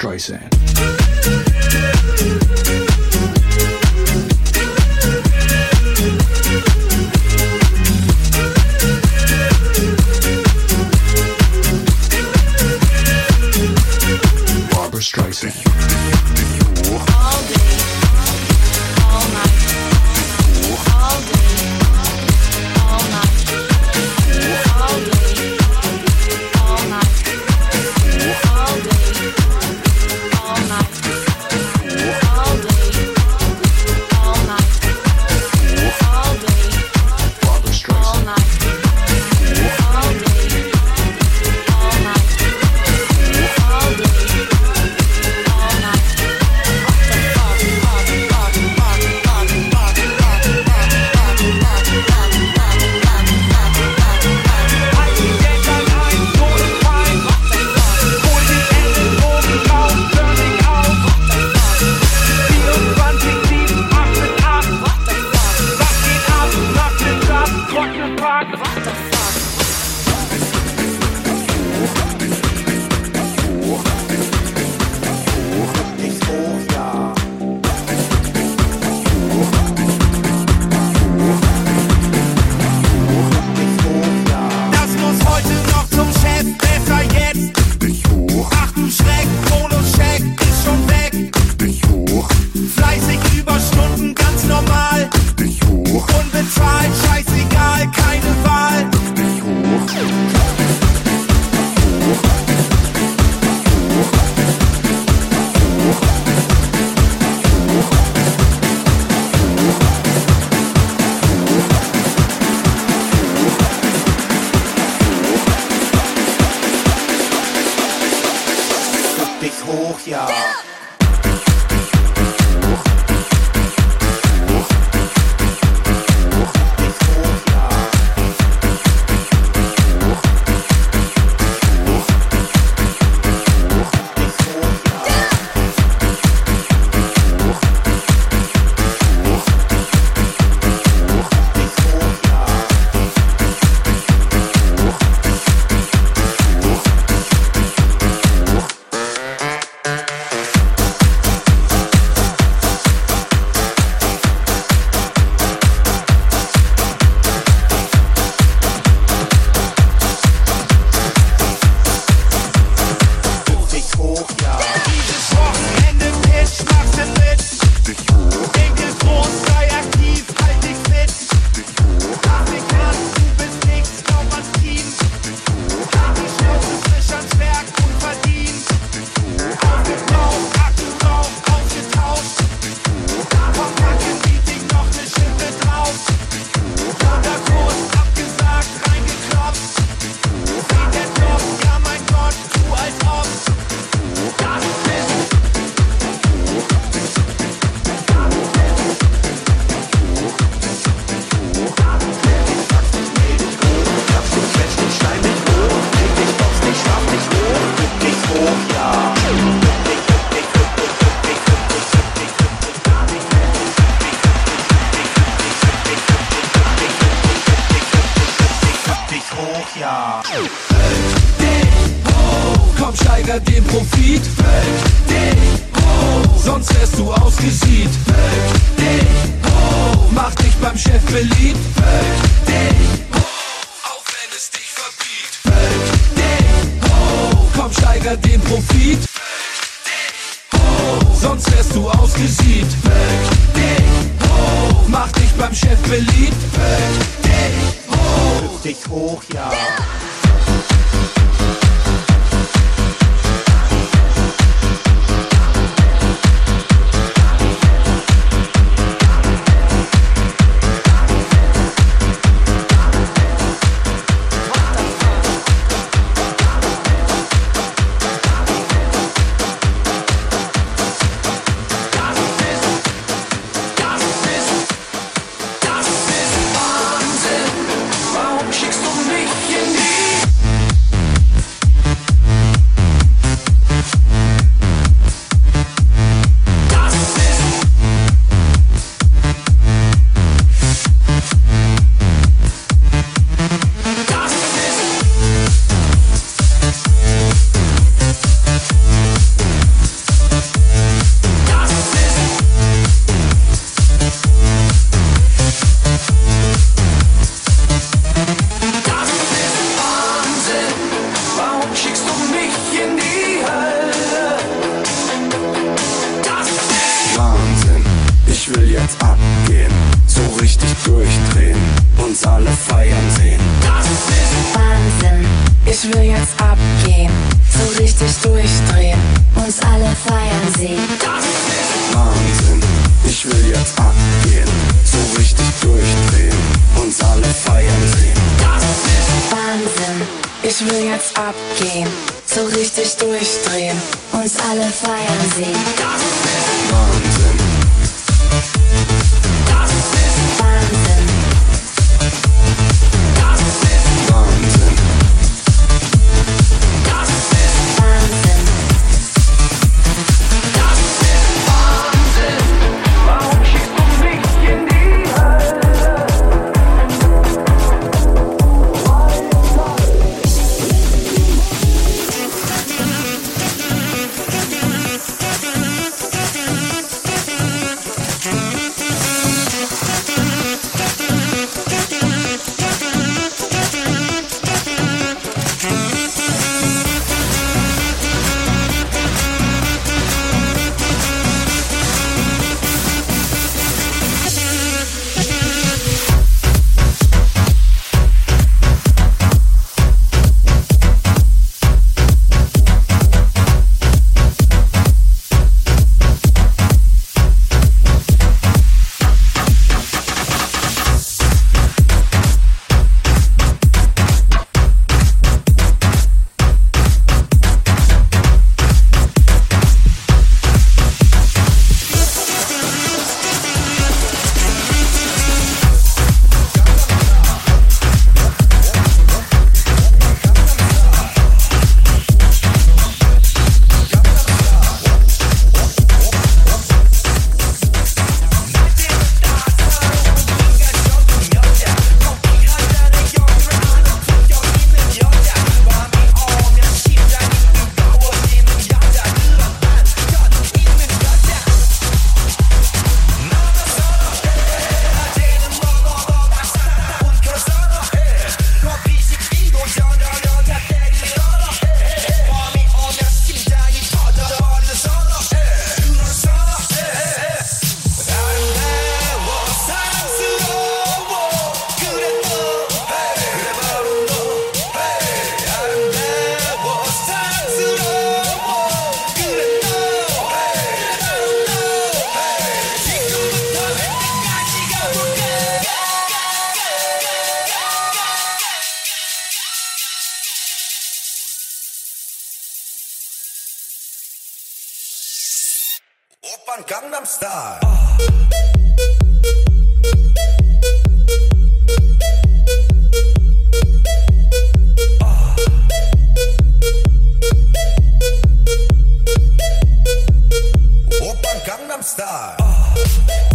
Streisand. Alle feiern sehen. Wahnsinn, ich will jetzt abgehen, so richtig durchdrehen, uns alle feiern sehen. Wahnsinn, ich will jetzt abgehen, so richtig durchdrehen, uns alle feiern sehen. Wahnsinn, ich will jetzt abgehen, so richtig durchdrehen, uns alle feiern sehen. Wahnsinn, Wahnsinn, Opern Gangnam Style. Gangnam Style.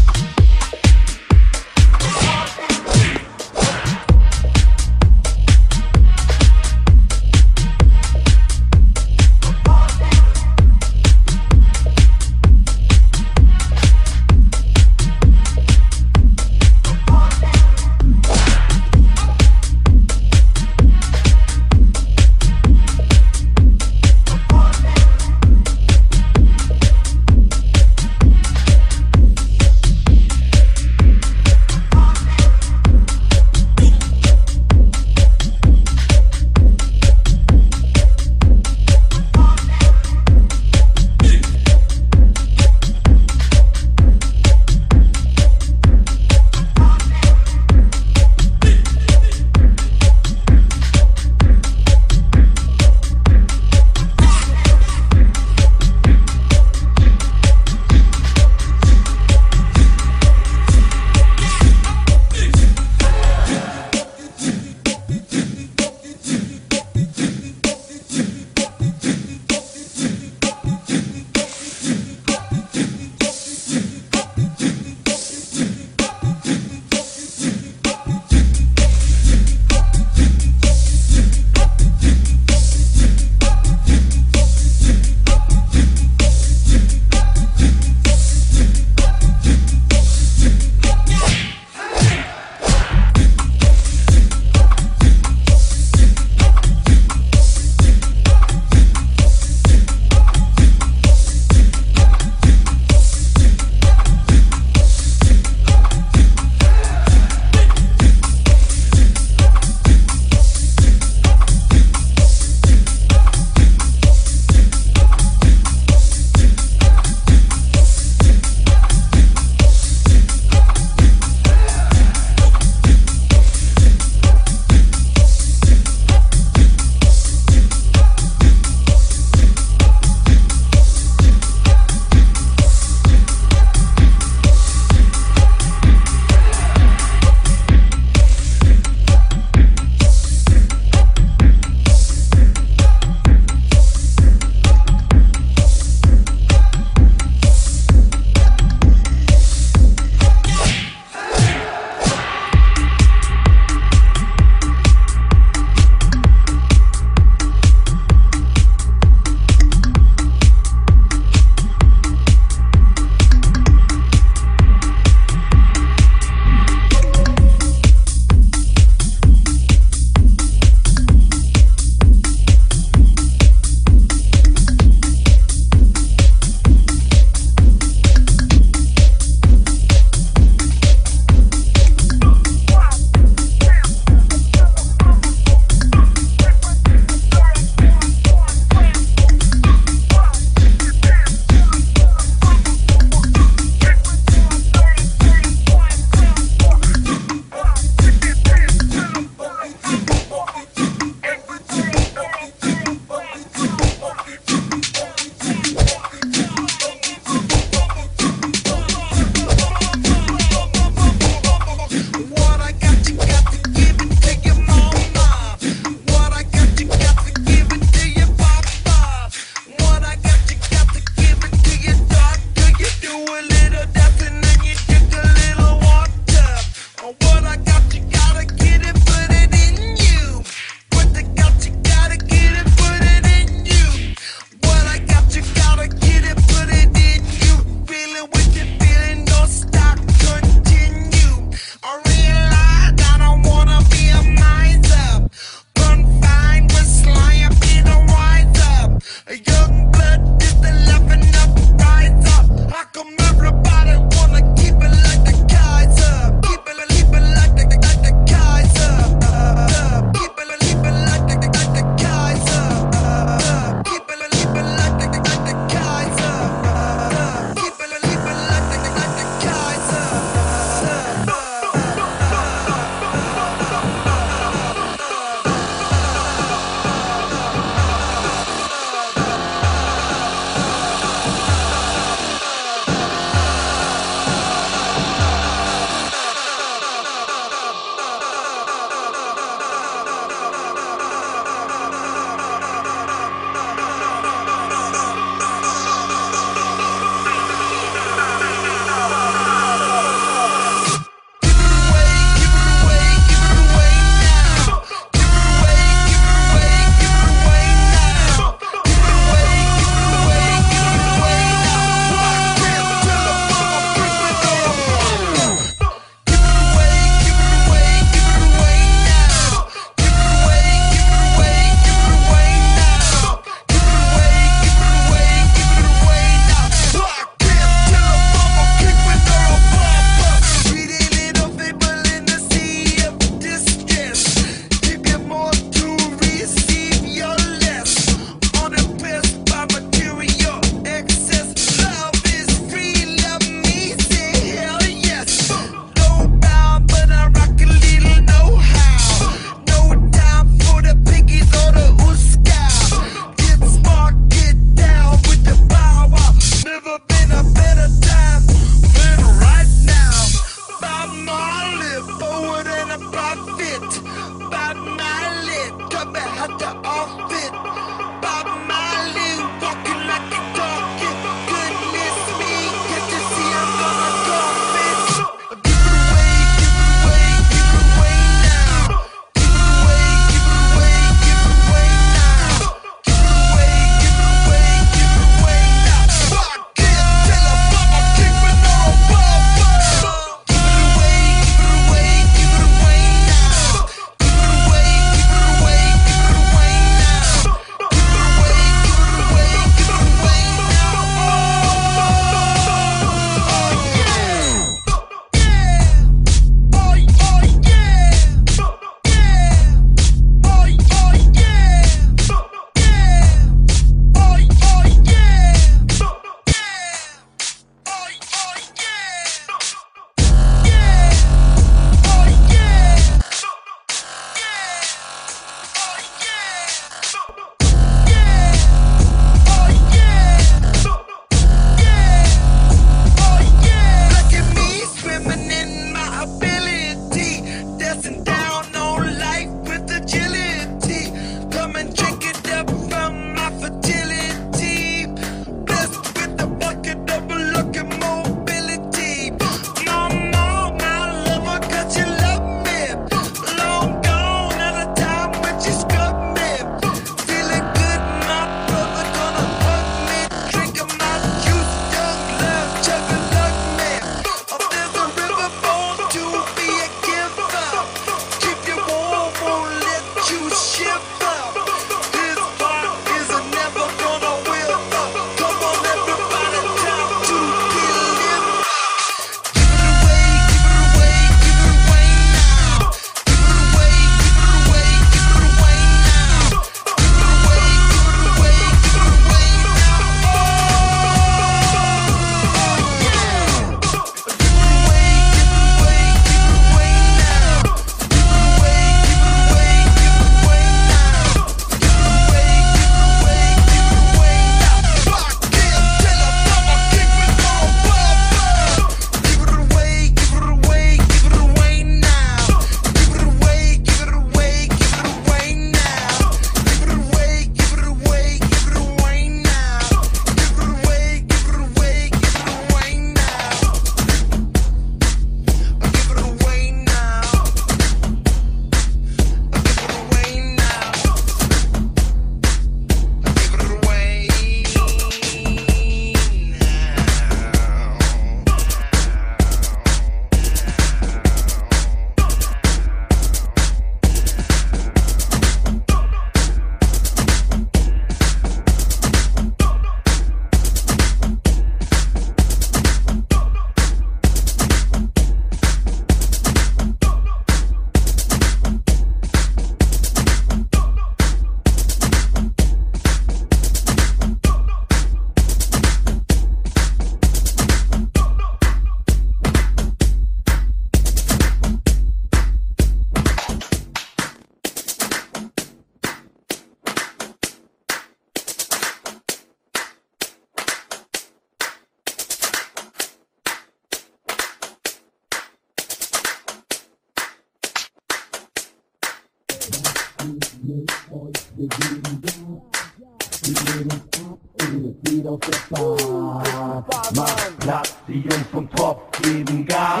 Mach Platz, die Jungs vom Topf geben Gas.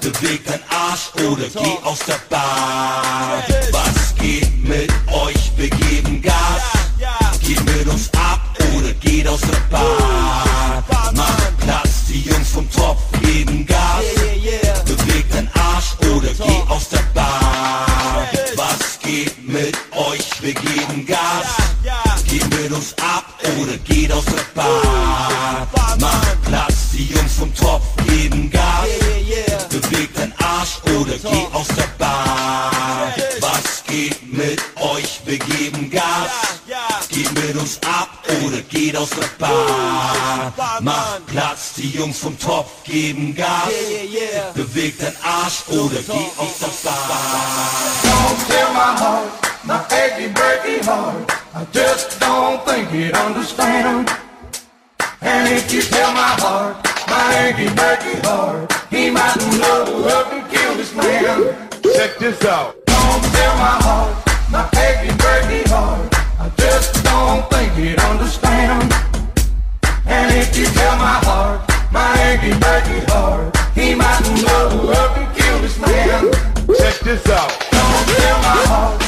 Beweg dein Arsch oder geh aus der Bahn. Was geht mit euch? Wir geben Gas. Geht mit uns ab oder geht aus der Bahn. Mach Platz, die Jungs vom Topf geben Gas. Wir geben Gas. Geht mit uns ab oder geht aus der Bahn. Mach Platz, die Jungs vom Topf geben Gas. Beweg dein Arsch oder geh aus der Bahn. Was geht mit euch? Wir geben Gas. Geht mit uns ab oder geht aus der Bahn. Mach Platz, die Jungs vom Topf geben Gas. Beweg dein Arsch oder geh aus der Bahn. Don't tell my heart, my achy breaky heart. I just don't think it understand. And if you tell my heart, my achy breaky heart, he might blow up and kill this man. Check this out. Don't tell my heart, my achy breaky heart. I just don't think it understand. And if you tell my heart, my achy breaky heart, he might blow up and kill this man. Check this out. Don't tell my heart,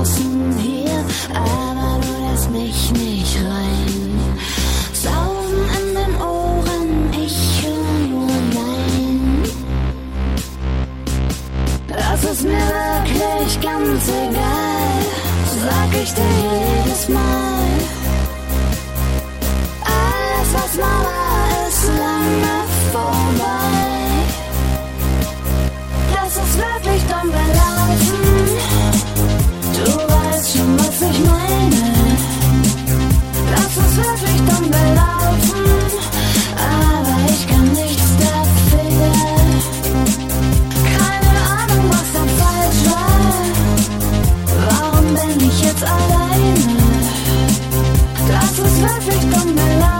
draußen hier, aber du lässt mich nicht rein. Sausen in den Ohren, ich höre nur Nein. Das ist mir wirklich ganz egal, sag ich dir jedes Mal. Alles, was mal ist lange vorbei. Das ist wirklich dumm ich meine. Das ist wirklich dumm gelaufen. Aber ich kann nichts dafür. Keine Ahnung, was da falsch war. Warum bin ich jetzt alleine? Das ist wirklich dumm gelaufen.